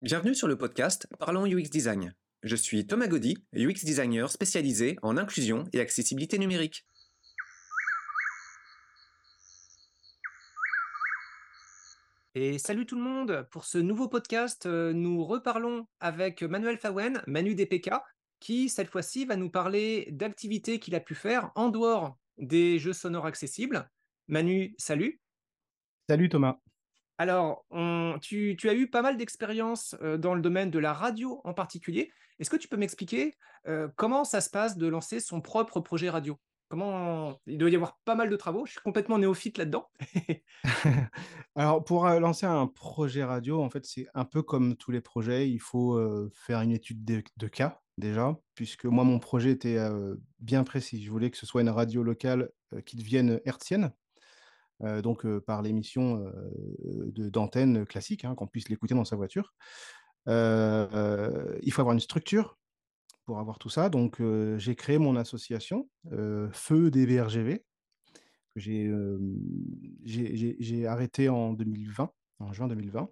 Bienvenue sur le podcast Parlons UX Design. Je suis Thomas Gaudy, UX designer spécialisé en inclusion et accessibilité numérique. Et salut tout le monde Pour ce nouveau podcast, euh, nous reparlons avec Manuel Fawen, Manu DPK, qui cette fois-ci va nous parler d'activités qu'il a pu faire en dehors des jeux sonores accessibles. Manu, salut Salut Thomas alors, tu, as eu pas mal d'expériences euh, dans le domaine de la radio en particulier. Est-ce que tu peux m'expliquer euh, comment ça se passe de lancer son propre projet radio? Comment il doit y avoir pas mal de travaux. Je suis complètement néophyte là-dedans. Alors, pour euh, lancer un projet radio, en fait, c'est un peu comme tous les projets. Il faut faire une étude de, cas déjà, puisque moi, mon projet était bien précis. Je voulais que ce soit une radio locale qui devienne hertzienne, donc par l'émission euh, d'antenne classique, hein, qu'on puisse l'écouter dans sa voiture. il faut avoir une structure pour avoir tout ça. Donc j'ai créé mon association Feu DVRGV, que j'ai arrêté en 2020, en juin 2020.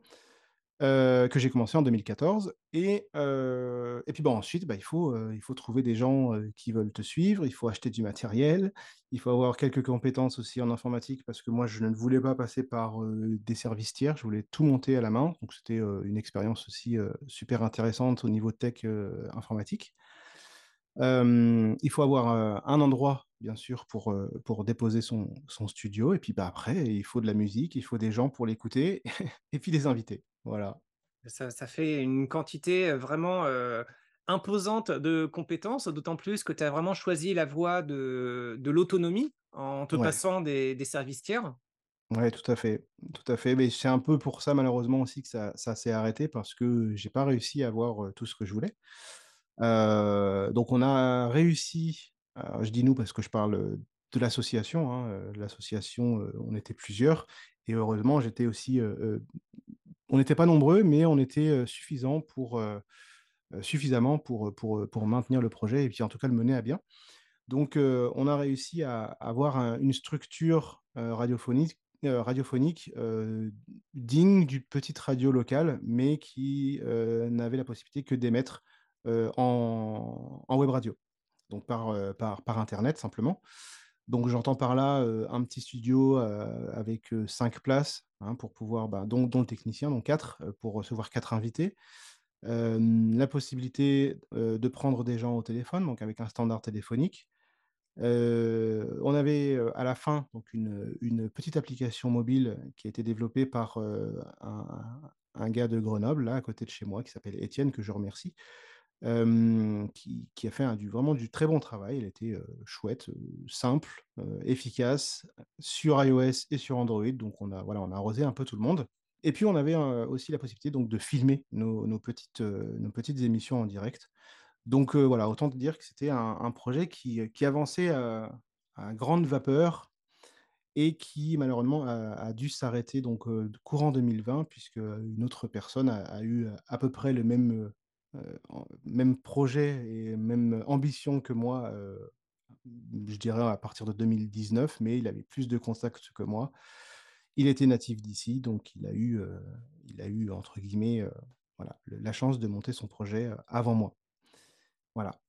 Euh, que j'ai commencé en 2014. Et, euh, et puis bon, ensuite, bah, il, faut, euh, il faut trouver des gens qui veulent te suivre, il faut acheter du matériel, il faut avoir quelques compétences aussi en informatique, parce que moi, je ne voulais pas passer par des services tiers, je voulais tout monter à la main. Donc c'était une expérience aussi super intéressante au niveau tech informatique. il faut avoir un endroit, bien sûr, pour, pour déposer son, son, studio. Et puis bah, après, il faut de la musique, il faut des gens pour l'écouter, et puis des invités. Voilà. Ça, fait une quantité vraiment imposante de compétences, d'autant plus que tu as vraiment choisi la voie de, l'autonomie en te passant des, services tiers. Oui, tout à fait, tout à fait. Mais c'est un peu pour ça malheureusement aussi que ça, s'est arrêté parce que j'ai pas réussi à avoir tout ce que je voulais. donc on a réussi. Je dis nous parce que je parle de l'association. Hein, l'association, on était plusieurs et heureusement j'étais aussi on n'était pas nombreux, mais on était suffisant pour, suffisamment pour, pour, pour, maintenir le projet et puis en tout cas le mener à bien. Donc on a réussi à, avoir une structure radiophonique, radiophonique digne du petite radio locale, mais qui n'avait la possibilité que d'émettre en, en, web radio, donc par, par, par Internet simplement. Donc j'entends par là un petit studio avec cinq places hein, pour pouvoir, bah, dont, le technicien, donc quatre, pour recevoir quatre invités. la possibilité de prendre des gens au téléphone, donc avec un standard téléphonique. on avait à la fin donc une, petite application mobile qui a été développée par un, un, gars de Grenoble, là, à côté de chez moi, qui s'appelle Étienne, que je remercie, qui, a fait vraiment du très bon travail. Elle était chouette, simple, efficace, sur iOS et sur Android. Donc on a, voilà, on a arrosé un peu tout le monde. Et puis on avait aussi la possibilité donc, de filmer nos, petites, émissions en direct. Donc voilà, autant te dire que c'était un, projet qui, avançait à, grande vapeur et qui malheureusement a, dû s'arrêter donc courant 2020 puisque une autre personne a, eu à peu près le même même projet et même ambition que moi, euh, je dirais à partir de 2019, mais il avait plus de contacts que moi. Il était natif d'ici, donc il a eu, euh, il a eu entre guillemets, voilà, la chance de monter son projet avant moi. Voilà.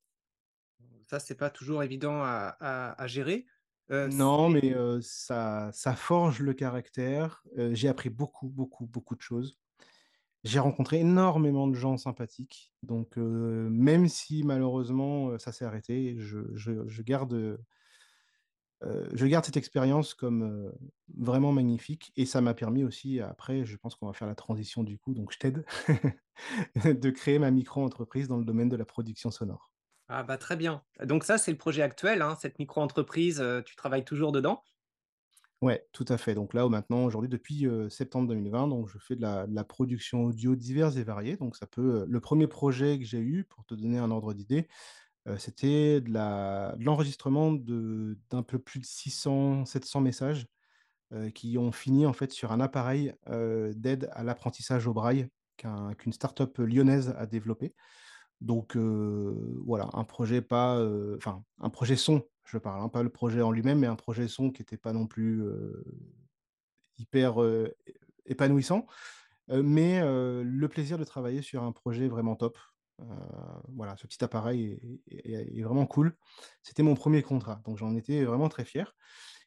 Ça, c'est pas toujours évident à, gérer. non, mais ça, ça forge le caractère. J'ai appris beaucoup, beaucoup, beaucoup de choses. J'ai rencontré énormément de gens sympathiques. Donc, même si malheureusement ça s'est arrêté, je, garde, je garde cette expérience comme vraiment magnifique. Et ça m'a permis aussi, après, je pense qu'on va faire la transition du coup, donc je t'aide, de créer ma micro-entreprise dans le domaine de la production sonore. Ah bah très bien. Donc ça, c'est le projet actuel, hein, cette micro-entreprise, tu travailles toujours dedans? Ouais, tout à fait. Donc là, maintenant, aujourd'hui, depuis septembre 2020, donc je fais de la, production audio diverses et variées. Donc ça peut. le premier projet que j'ai eu, pour te donner un ordre d'idée, c'était de l'enregistrement de, d'un peu plus de 600, 700 messages qui ont fini en fait sur un appareil d'aide à l'apprentissage au braille qu'une start-up lyonnaise a développé. Donc voilà, un projet pas, enfin un projet son je parle, pas le projet en lui-même, mais un projet son qui n'était pas non plus hyper épanouissant, mais le plaisir de travailler sur un projet vraiment top. Voilà, ce petit appareil est vraiment cool. C'était mon 1er contrat, donc j'en étais vraiment très fier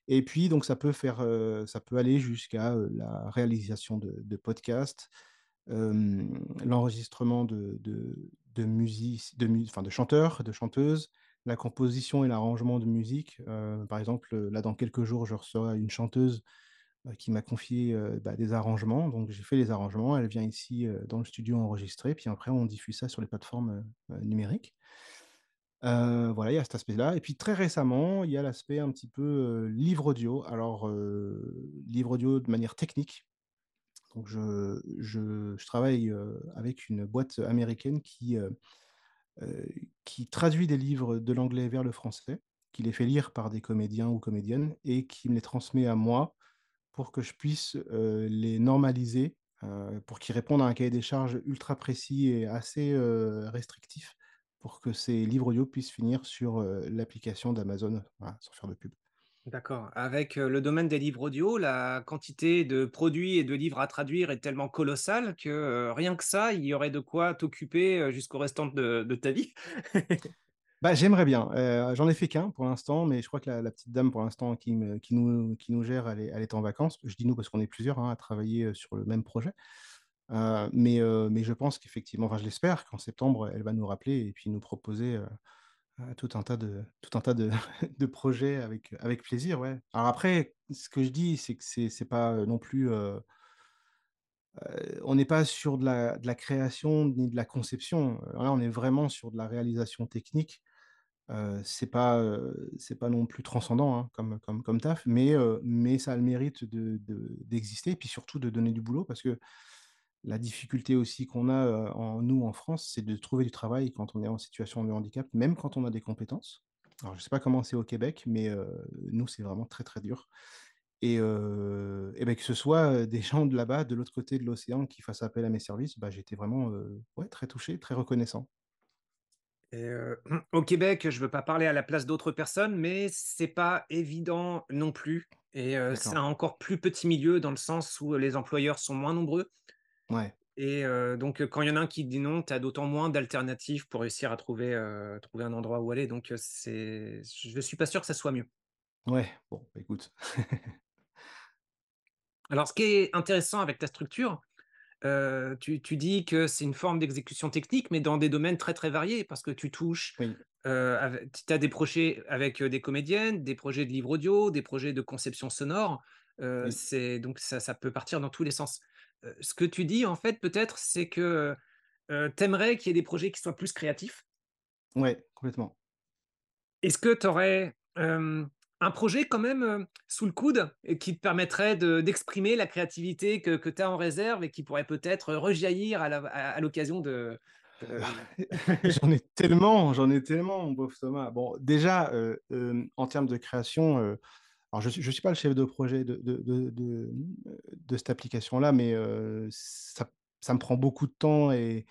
et puis donc ça peut faire, ça peut aller jusqu'à, la réalisation de podcasts, l'enregistrement de de de music de de chanteurs, de chanteuses, la composition et l'arrangement de musique. Heu, par exemple, heu, là dans quelques jours, je reçois une chanteuse, heu, qui m'a confié, bah, des arrangements, donc j'ai fait les arrangements. Elle vient ici, dans le studio enregistrer, puis après on diffuse ça sur les plateformes, numériques. Voilà, il y a cet aspect-là et puis très récemment, il y a l'aspect un petit peu, livre audio. Alors, livre audio de manière technique. Donc je je travaille, avec une boîte américaine qui, qui traduit des livres de l'anglais vers le français, qui les fait lire par des comédiens ou comédiennes et qui me les transmet à moi pour que je puisse, heu, les normaliser, heu, pour qu'ils répondent à un cahier des charges ultra précis et assez, restrictif pour que ces livres audio puissent finir sur, l'application d'Amazon, sans faire de pub. D'accord. Avec, le domaine des livres audio, la quantité de produits et de livres à traduire est tellement colossale que, rien que ça, il y aurait de quoi t'occuper, jusqu'au restant de ta vie? Bah, j'aimerais bien, j'en ai fait qu'1 pour l'instant, mais je crois que la la petite dame pour l'instant qui nous qui nous gère, elle est en vacances. Je dis «nous» parce qu'on est plusieurs, hein, à travailler, sur le même projet. Mais mais je pense qu'effectivement enfin je l'espère qu'en septembre, elle va nous rappeler et puis nous proposer, tout un tas de tout un tas de de projets avec, avec plaisir, ouais. Alors après, ce que je dis, c'est que c'est pas, heu, non plus, heu heu, on n'est pas sur de la de la création ni de la conception. Là, on est vraiment sur de la réalisation technique. Heu, c'est pas, c'est pas non plus transcendant, hein, comme comme comme taf, mais mais ça a le mérite de de d'exister et puis surtout de donner du boulot parce que la difficulté aussi qu'on a, en nous, en France, c'est de trouver du travail quand on est en situation de handicap, même quand on a des compétences. Alors je sais pas comment c'est au Québec, mais nous, c'est vraiment très, très dur et beh, que ce soit, des gens de là-bas, de l'autre côté de l'océan qui fassent appel à mes services, bah, j'étais vraiment, ouais, très touché, très reconnaissant. Et au Québec, je veux pas parler à la place d'autres personnes, mais c'est pas évident non plus et c'est un encore plus petit milieu dans le sens où, les employeurs sont moins nombreux Ouais. et donc quand il y en a un qui dit non, tu as d'autant moins d'alternatives pour réussir à trouver, trouver un endroit où aller donc c'est je suis pas sûr que ça soit mieux. Ouais, bon, bah, écoute. Alors ce qui est intéressant avec ta structure, tu tu dis que c'est une forme d'exécution technique, mais dans des domaines très, très variés parce que tu touches, Oui. tu as des projets avec, des comédiennes, des projets de livres audio, des projets de conception sonore, heu, Oui. c'est donc ça ça peut partir dans tous les sens. Ce que tu dis en fait peut-être, c'est que, heu heu, tu aimerais qu'il y ait des projets qui soient plus créatifs? Ouais, complètement. Est-ce que tu aurais, un projet quand même, sous le coude et qui te permettrait de d'exprimer la créativité que que tu as en réserve et qui pourrait peut-être, rejaillir à l'occasion de de J'en ai tellement, j'en ai tellement mon pauvre Thomas. Bon déjà, en termes de création, alors je je suis pas le chef de projet de cette application-là, mais ça me prend beaucoup de temps et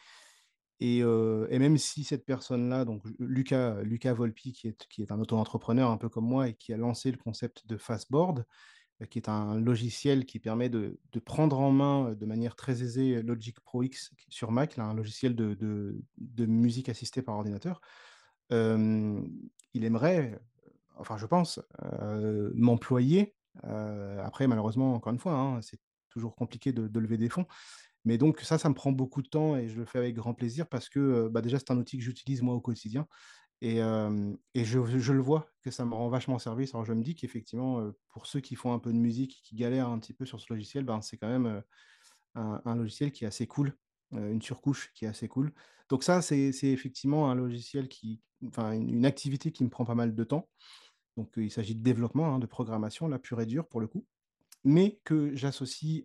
même si cette personne-là, donc Lu Lucas Volpi qui est un auto-entrepreneur un peu comme moi et qui a lancé le concept de Fastboard, qui est un logiciel qui permet de prendre en main, de manière très aisée Logic Pro X sur Mac, un logiciel de musique assistée par ordinateur. Il aimerait, enfin je pense, m'employer. Après malheureusement, encore une fois, hein, c'est toujours compliqué de lever des fonds. Mais donc ça, ça me prend beaucoup de temps et je le fais avec grand plaisir parce que, bah, déjà c'est un outil que j'utilise moi au quotidien et je le vois que ça me rend vachement service. Alors je me dis qu'effectivement, pour ceux qui font un peu de musique, qui galèrent un petit peu sur ce logiciel, ben, c'est quand même, un logiciel qui est assez cool, une surcouche qui est assez cool. Donc ça, c'est effectivement un logiciel qui enfin une activité qui me prend pas mal de temps. Donc il s'agit de développement, hein, de programmation là, pure et dure pour le coup. Mais que j'associe,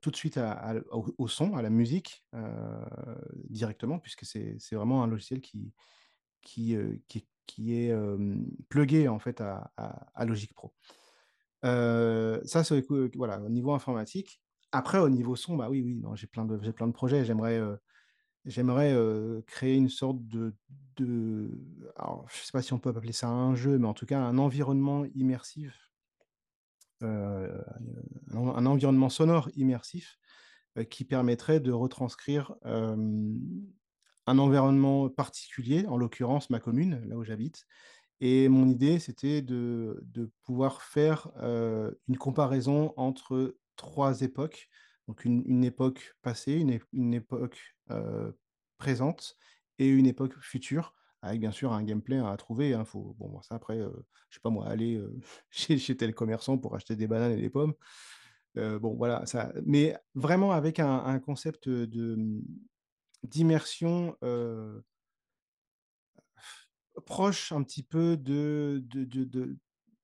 tout de suite au son, à la musique, directement puisque c'est vraiment un logiciel qui qui, est plugué en fait à Logic Pro. Ça c'est voilà, au niveau informatique. Après au niveau son, bah, oui, oui, j'ai plein de plein de projets. J'aimerais, j'aimerais, créer une sorte de alors je sais pas si on peut appeler ça un jeu, mais en tout cas un environnement immersif un environnement sonore immersif qui permettrait de retranscrire un environnement particulier, en l'occurrence ma commune, là où j'habite. Et mon idée, c'était de, pouvoir faire une comparaison entre trois époques. Donc une, époque passée, une, époque présente et une époque future, avec bien sûr un gameplay à trouver. hein. Faut, bon, ça après, euh, je sais pas moi, aller chez, tel commerçant pour acheter des bananes et des pommes. Bon, voilà, ça. Mais vraiment avec un, concept de d'immersion euh, proche un petit peu de, de, de, de,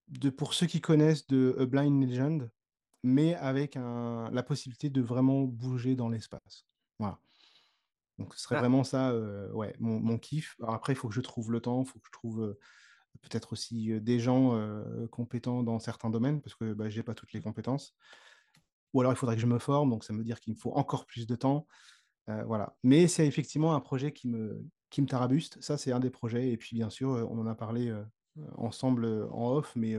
de- pour ceux qui connaissent de A Blind Legend, mais avec un, la possibilité de vraiment bouger dans l'espace. Voilà. Donc ce serait Ah, vraiment ça, euh, ouais, mon, mon kiff. Alors après, il faut que je trouve le temps, il faut que je trouve euh, peut-être aussi euh, des gens compétents dans certains domaines, parce que bah, j'ai pas toutes les compétences. Ou alors il faudrait que je me forme, donc ça veut dire qu'il me faut encore plus de temps. Voilà. Mais c'est effectivement un projet qui me, qui me tarabuste. Ça, c'est un des projets. Et puis, bien sûr, on en a parlé ensemble en off, mais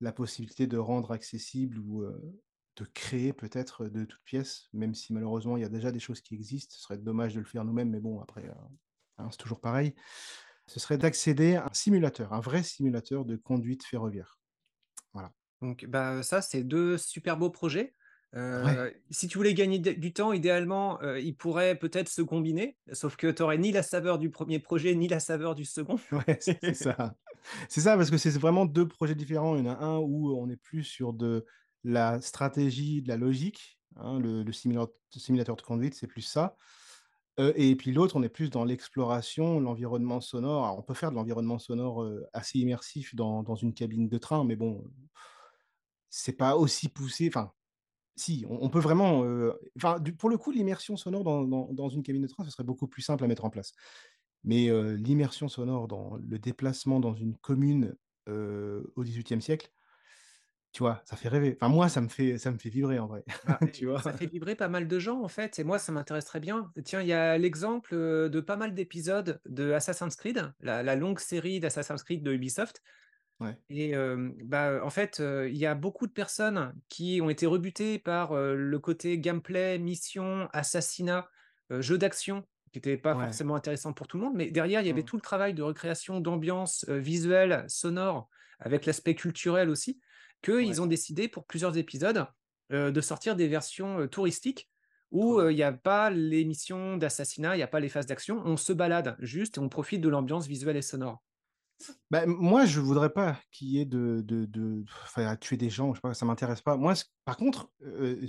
la possibilité de rendre accessible ou euh, de créer peut-être de toutes pièces, même si malheureusement, il y a déjà des choses qui existent. Ce serait dommage de le faire nous-mêmes, mais bon, après, euh, hein, c'est toujours pareil. Ce serait d'accéder à un simulateur, un vrai simulateur de conduite ferroviaire. Voilà. donc bah, ça, c'est 2 super beaux projets. Ouais, si tu voulais gagner du temps, idéalement, ils pourraient peut-être se combiner, sauf que tu aurais ni la saveur du premier projet, ni la saveur du second. ouais, c'est ça. C'est ça, parce que c'est vraiment 2 projets différents. Il y en a un où on est plus sur de la stratégie, de la logique, hein, le simulateur de conduite, c'est plus ça. Heu et puis l'autre, on est plus dans l'exploration, l'environnement sonore. Alors on peut faire de l'environnement sonore, heu, assez immersif dans une cabine de train, mais bon, c'est pas aussi poussé enfin, si, on peut vraiment, du pour le coup, l'immersion sonore dans une cabine de train, ce serait beaucoup plus simple à mettre en place. Mais l'immersion sonore dans le déplacement dans une commune, au XVIIIe siècle, tu vois? Ça fait rêver. Enfin moi, ça me fait ça me fait vibrer en vrai, Bah, tu et vois? ça fait vibrer pas mal de gens, en fait et moi, ça m'intéresserait bien. Tiens, il y a l'exemple, de pas mal d'épisodes de Assassin's Creed, la la longue série d'Assassin's Creed de Ubisoft Ouais, et bah, en fait, il y a beaucoup de personnes qui ont été rebutées par, le côté gameplay, mission, assassinat, jeu d'action qui était pas ouais. forcément intéressant pour tout le monde. Mais derrière, il y avait Mmh. tout le travail de recréation d'ambiance, visuelle, sonore, avec l'aspect culturel aussi, qu'ils Ouais, ont décidé pour plusieurs épisodes, de sortir des versions, touristiques où, il y a pas les missions d'assassinat, il y a pas les phases d'action. On se balade juste et on profite de l'ambiance visuelle et sonore. M moi, je voudrais pas qu'il y ait de de de à tuer des gens, je sais pas, ça m'intéresse pas. Moi, par contre,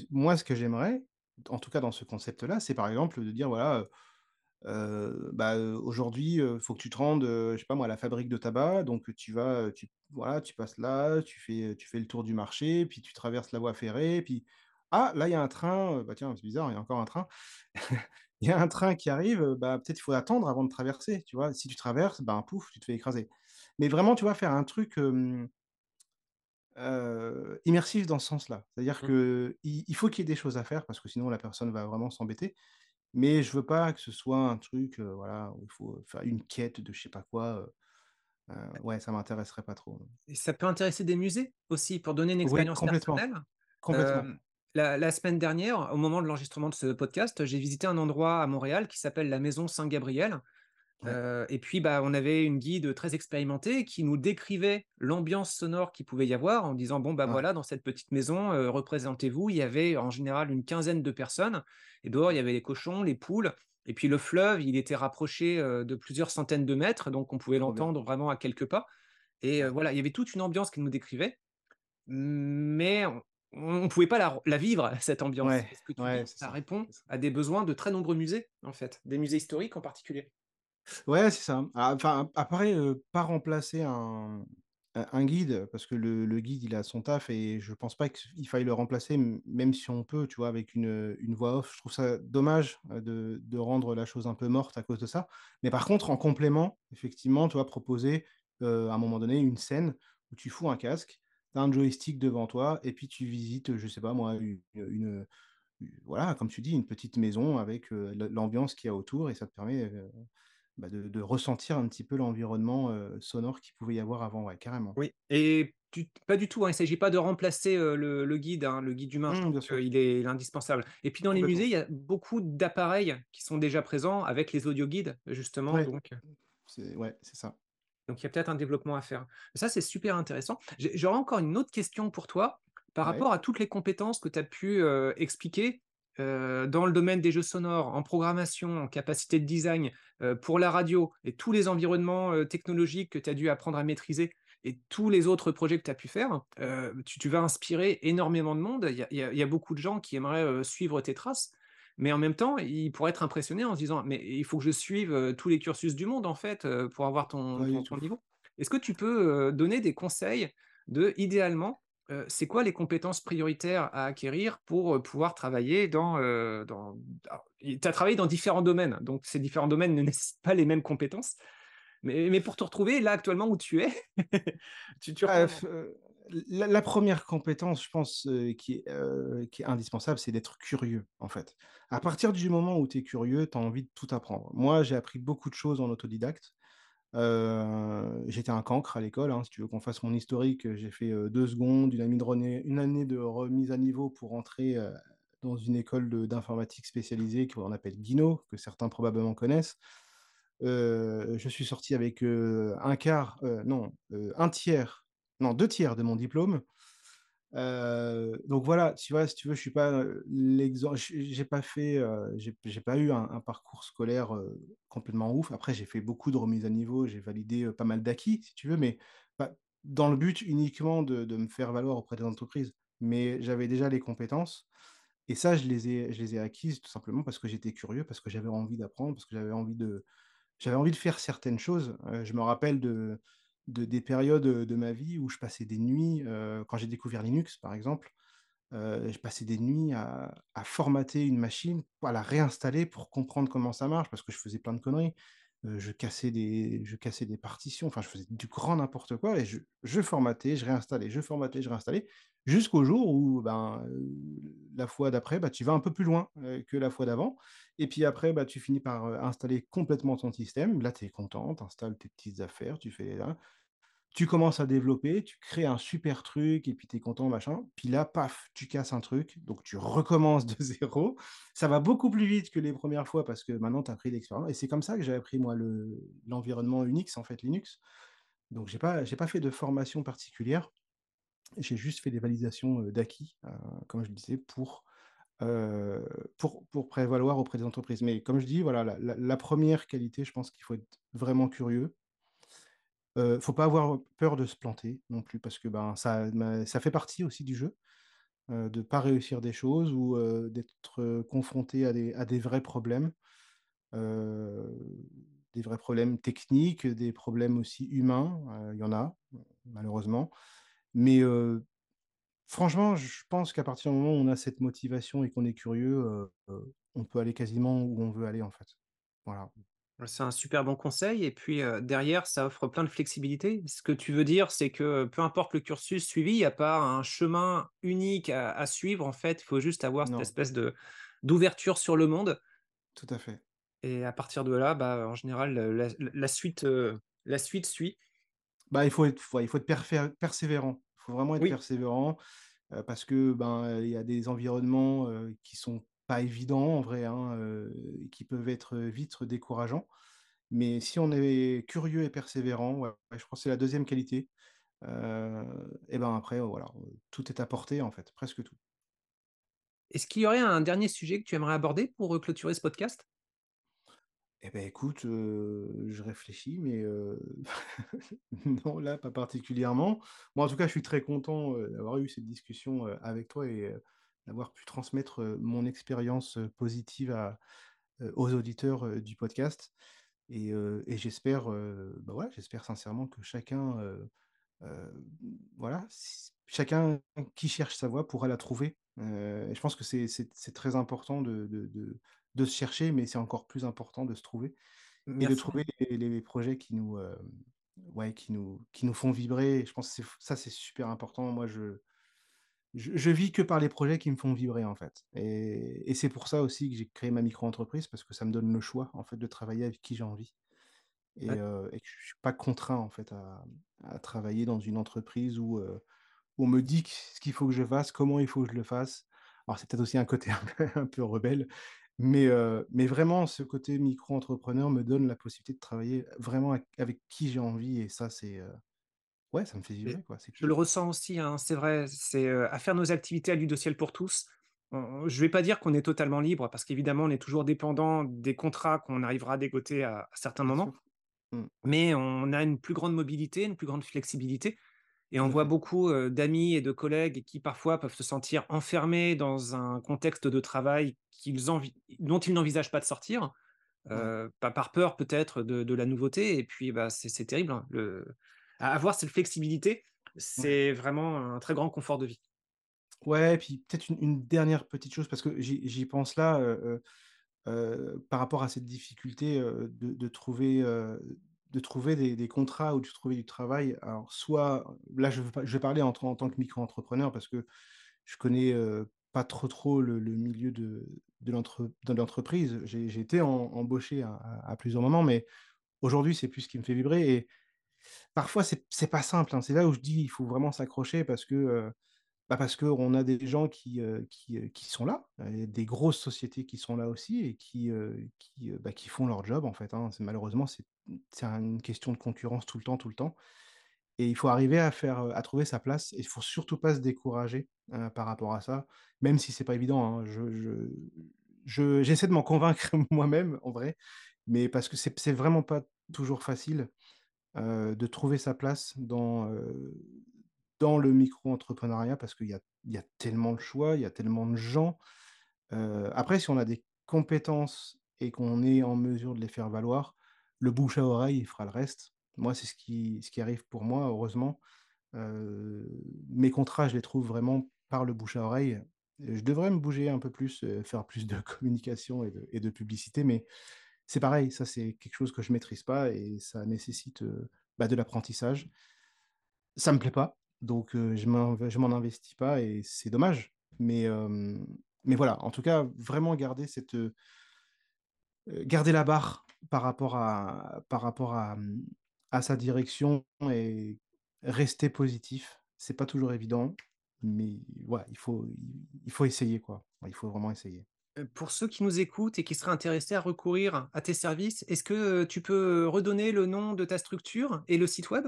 moi, ce que j'aimerais, en tout cas dans ce concept-là, c'est par exemple de dire voilà, Bah, aujourd'hui, il faut que tu te rendes, je sais pas moi, à la fabrique de tabac, donc tu vas, tu voilà, tu passes là, tu fais, tu fais le tour du marché, puis tu traverses la voie ferrée, puis ah, là, il y a un train, bah, tiens, c'est bizarre, il y a encore un train. Il y a un train qui arrive, bah, peut-être il faut attendre avant de traverser, tu vois? Si tu traverses, ben, pouf, tu te fais écraser. Mais vraiment, tu vois, faire un truc, immersif dans ce sens-là. C'est-à-dire Mmh. qu'il il faut qu'il y ait des choses à faire parce que sinon la personne va vraiment s'embêter. Mais je veux pas que ce soit un truc, voilà, où il faut faire une quête de je sais pas quoi, heu, ouais, ça m'intéresserait pas trop. Et ça peut intéresser des musées aussi pour donner une expérience complètement, personnelle? complètement. La semaine dernière, au moment de l'enregistrement de ce podcast, j'ai visité un endroit à Montréal qui s'appelle la Maison Saint-Gabriel. Et puis, bah, on avait une guide très expérimentée qui nous décrivait l'ambiance sonore qu'il pouvait y avoir en disant: «Bon, bah, ouais, voilà, dans cette petite maison, représentez-vous». Il y avait en général une quinzaine de personnes. Et dehors, il y avait les cochons, les poules et puis le fleuve, il était rapproché, de plusieurs centaines de mètres, donc on pouvait l'entendre vraiment à quelques pas. Et voilà, il y avait toute une ambiance qu'il nous décrivait, mais on on pouvait pas la la vivre cette ambiance. Ouais, que ouais, dis, ça ça, répond à des besoins de très nombreux musées, en fait, des musées historiques en particulier? Ouais, c'est ça. Ah, enfin, après, pas remplacer un un guide, parce que le le guide, il a son taf et je pense pas qu'il faille le remplacer, même si on peut, tu vois, avec une, une voix off. Je trouve ça dommage, de de rendre la chose un peu morte à cause de ça. Mais par contre, en complément, effectivement, tu vois, proposer, à un moment donné, une scène où tu fous un casque, tu as un joystick devant toi et puis tu visites, je sais pas moi, une, voilà, comme tu dis, une petite maison avec, l'ambiance qu'il y a autour et ça te permet, bah, de de ressentir un petit peu l'environnement, sonore qu'il pouvait y avoir avant, ouais, carrément. Oui et tu pas du tout, hein, il s'agit pas de remplacer, le le guide, hein, le guide humain. Je Mmh, trouve bien sûr. qu'il est indispensable et puis dans les musées, il y a beaucoup d'appareils qui sont déjà présents avec les audioguides justement Ouais, donc c'est ouais, c'est ça. donc il y a peut-être un développement à faire. Ça, c'est super intéressant. J'aurais encore une autre question pour toi, par Ouais. rapport à toutes les compétences que tu as pu, expliquer, heu, dans le domaine des jeux sonores, en programmation, en capacité de design, heu, pour la radio et tous les environnements, heu, technologiques que tu as dû apprendre à maîtriser et tous les autres projets que tu as pu faire, tu tu vas inspirer énormément de monde. Il y a y y beaucoup de gens qui aimeraient, suivre tes traces, mais en même temps, ils pourraient être impressionnés en se disant: «Mais il faut que je suive, tous les cursus du monde en fait, pour avoir ton ton niveau». Est-ce que tu peux, donner des conseils de, idéalement, c'est quoi les compétences prioritaires à acquérir pour, pouvoir travailler dans, alors, tu as travaillé dans différents domaines, donc ces différents domaines ne nécessitent pas les mêmes compétences, mais mais pour te retrouver là actuellement où tu es, tu heu, la la 1re compétence, je pense, qui est, qui est indispensable, c'est d'être curieux, en fait. À partir du moment où tu es curieux, tu as envie de tout apprendre. Moi, j'ai appris beaucoup de choses en autodidacte. J'étais un cancre à l'école, hein, si tu veux qu'on fasse mon historique, j'ai fait, heu, 2 secondes, une année de remise à niveau pour entrer, dans une école d'informatique spécialisée qu'on appelle Guinot, que certains probablement connaissent. Je suis sorti avec, 1/4, heu, non, heu, 1/3, non 2/3 de mon diplôme. Heu, donc voilà, tu vois, si tu veux, je suis pas, heu, l'exem j j'ai pas fait, heu, j'ai pas eu un parcours scolaire, complètement ouf. Après, j'ai fait beaucoup de remises à niveau, j'ai validé, pas mal d'acquis, si tu veux, mais dans le but uniquement de de me faire valoir auprès des entreprises. Mais j'avais déjà les compétences et ça, je les ai je les ai acquises tout simplement parce que j'étais curieux, parce que j'avais envie d'apprendre, parce que j'avais envie de j'avais envie de faire certaines choses. Je me rappelle de de des périodes, de ma vie où je passais des nuits, quand j'ai découvert Linux, par exemple, je passais des nuits à formater une machine, à la réinstaller pour comprendre comment ça marche, parce que je faisais plein de conneries. Je cassais des je cassais des partitions, enfin, je faisais du grand n'importe quoi et je je formatais, je réinstallais, je formatais, je réinstallais, jusqu'au jour où, ben, la fois d'après, bah, tu vas un peu plus loin, que la fois d'avant et puis après, bah, tu finis par, installer complètement ton système. Là, tu es content, tu installes tes petites affaires, tu fais tu commences à développer, tu crées un super truc et puis tu es content, machin. Puis là, paf, tu casses un truc, donc tu recommences de 0. Ça va beaucoup plus vite que les 1res fois parce que maintenant, tu as pris l'expérience et c'est comme ça que j'ai appris, moi, le l'environnement Unix, en fait, Linux. Donc j'ai pas j'ai pas fait de formation particulière. J'ai juste fait des validations, heu, d'acquis, heu, comme je disais, pour, heu, pour pour prévaloir auprès des entreprises. Mais comme je dis, voilà, la 1re qualité, je pense qu'il faut être vraiment curieux. Heu, faut pas avoir peur de se planter non plus parce que, ben, ça ça fait partie aussi du jeu, de pas réussir des choses ou, d'être, confronté à des à des vrais problèmes. Des vrais problèmes techniques, des problèmes aussi humains, il y en a, malheureusement. Mais, franchement, je pense qu'à partir du moment où on a cette motivation et qu'on est curieux, on peut aller quasiment où on veut aller, en fait. Voilà. C'est un super bon conseil et puis, derrière, ça offre plein de flexibilité. Ce que tu veux dire, c'est que peu importe le cursus suivi, il y a pas un chemin unique à à suivre, en fait. Il faut juste avoir cette espèce de d'ouverture sur le monde Tout à fait. et à partir de là, bah, en général, la la suite, la suite suit. Bah, il faut être ouais, il faut être persévérant. Il faut vraiment être Oui. persévérant, parce que, ben, il y a des environnements, qui sont pas évidents en vrai, hein, heu, qui peuvent être, vite décourageants. Mais si on est curieux et persévérant, ouais, je pense c'est la 2e qualité, heu et ben, après, voilà, heu, tout est à portée, en fait, presque tout. Est-ce qu'il y aurait un dernier sujet que tu aimerais aborder pour, clôturer ce podcast? Et beh, écoute, je réfléchis, mais, non, là, pas particulièrement. Moi, en tout cas, je suis très content, d'avoir eu cette discussion, avec toi et d'avoir pu transmettre, mon expérience, positive à, aux auditeurs, du podcast et j'espère, bah, ouais, j'espère sincèrement que chacun, voilà, chacun qui cherche sa voie pourra la trouver. Je pense que c'est très important de de de de se chercher, mais c'est encore plus important de se trouver et de trouver les les projets qui nous, ouais, qui nous qui nous font vibrer. Je pense que ça, c'est super important. Moi, je je je vis que par les projets qui me font vibrer, en fait et et c'est pour ça aussi que j'ai créé ma micro-entreprise parce que ça me donne le choix, en fait, de travailler avec qui j'ai envie. et, que je ne suis pas contraint en fait à, travailler dans une entreprise où, on me dit ce qu'il faut que je fasse, comment il faut que je le fasse. Alors c'est peut-être aussi un côté un peu, rebelle, mais, mais vraiment ce côté micro-entrepreneur me donne la possibilité de travailler vraiment avec, qui j'ai envie et ça c'est ouais ça me fait vibrer quoi. Je le ressens aussi, hein, c'est vrai, c'est à faire nos activités à l'huile de ciel pour tous. Je ne vais pas dire qu'on est totalement libre parce qu'évidemment on est toujours dépendant des contrats qu'on arrivera à dégoter à, certains moments. Mmh. Mais on a une plus grande mobilité, une plus grande flexibilité. Et on voit beaucoup d'amis et de collègues qui parfois peuvent se sentir enfermés dans un contexte de travail qu'ils dont ils n'envisagent pas de sortir, pas par peur peut-être de, la nouveauté. Et puis bah, c'est terrible. Hein, le... Avoir cette flexibilité, c'est vraiment un très grand confort de vie. Ouais, et puis peut-être une, dernière petite chose, parce que j'y pense là, par rapport à cette difficulté de, trouver, de trouver des, contrats ou de trouver du travail. Alors, soit, là, je, veux, je vais parler en, tant que micro-entrepreneur parce que je connais pas trop trop le, milieu de, de l'entreprise. J'ai été embauché à, plusieurs moments, mais aujourd'hui, c'est plus ce qui me fait vibrer. Et parfois, c'est pas simple. Hein. C'est là où je dis il faut vraiment s'accrocher parce que bah, parce qu'on a des gens qui, qui, qui, sont là, des grosses sociétés qui sont là aussi et qui, qui, bah, qui font leur job en fait. Hein. Malheureusement, c'est une question de concurrence tout le temps, tout le temps. Et il faut arriver à, faire, à trouver sa place et il faut surtout pas se décourager par rapport à ça, même si c'est pas évident. Hein. Je, je, j'essaie de m'en convaincre moi-même en vrai, mais parce que c'est vraiment pas toujours facile de trouver sa place dans, dans le micro-entrepreneuriat parce qu'il y a, y a tellement de choix, il y a tellement de gens. après, si on a des compétences et qu'on est en mesure de les faire valoir, le bouche à oreille, il fera le reste. Moi, c'est ce qui, ce qui arrive pour moi, heureusement. mes contrats, je les trouve vraiment par le bouche à oreille. Je devrais me bouger un peu plus, faire plus de communication et de, et de publicité, mais c'est pareil, ça c'est quelque chose que je maîtrise pas et ça nécessite bah, de l'apprentissage. Ça me plaît pas, donc, je ne m'en investis pas et c'est dommage. Mais, mais voilà, en tout cas, vraiment garder cette. garder la barre par rapport à, par rapport à, mmh, à sa direction et rester positif. C'est pas toujours évident, mais il faut, il faut essayer, quoi. Il faut vraiment essayer. Pour ceux qui nous écoutent et qui seraient intéressés à recourir à tes services, est-ce que tu peux redonner le nom de ta structure et le site web?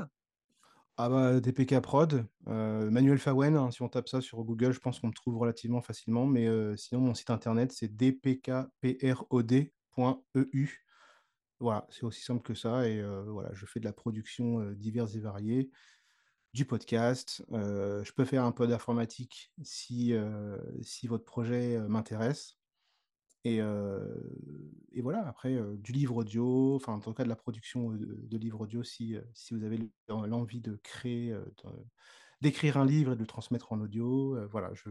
Ah bah, DPK Prod, Manuel Fawen, hein, si on tape ça sur Google, je pense qu'on me trouve relativement facilement, mais sinon mon site internet c'est dpkprod.eu. Voilà, c'est aussi simple que ça, et voilà, je fais de la production diverse et variée, du podcast, je peux faire un peu d'informatique si, si votre projet m'intéresse. Et, et, voilà, après, du livre audio, enfin, en tout cas de la production de, livres audio, si, si vous avez l'envie de créer, d'écrire un livre et de le transmettre en audio, voilà, je...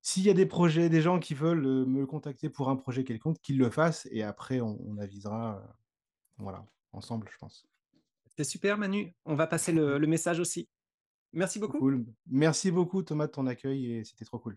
S'il y a des projets, des gens qui veulent me contacter pour un projet quelconque, qu'ils le fassent, et après, on, avisera, voilà, ensemble, je pense. C'est super, Manu. On va passer le, le message aussi. Merci beaucoup. Cool. Merci beaucoup, Thomas, de ton accueil, et c'était trop cool.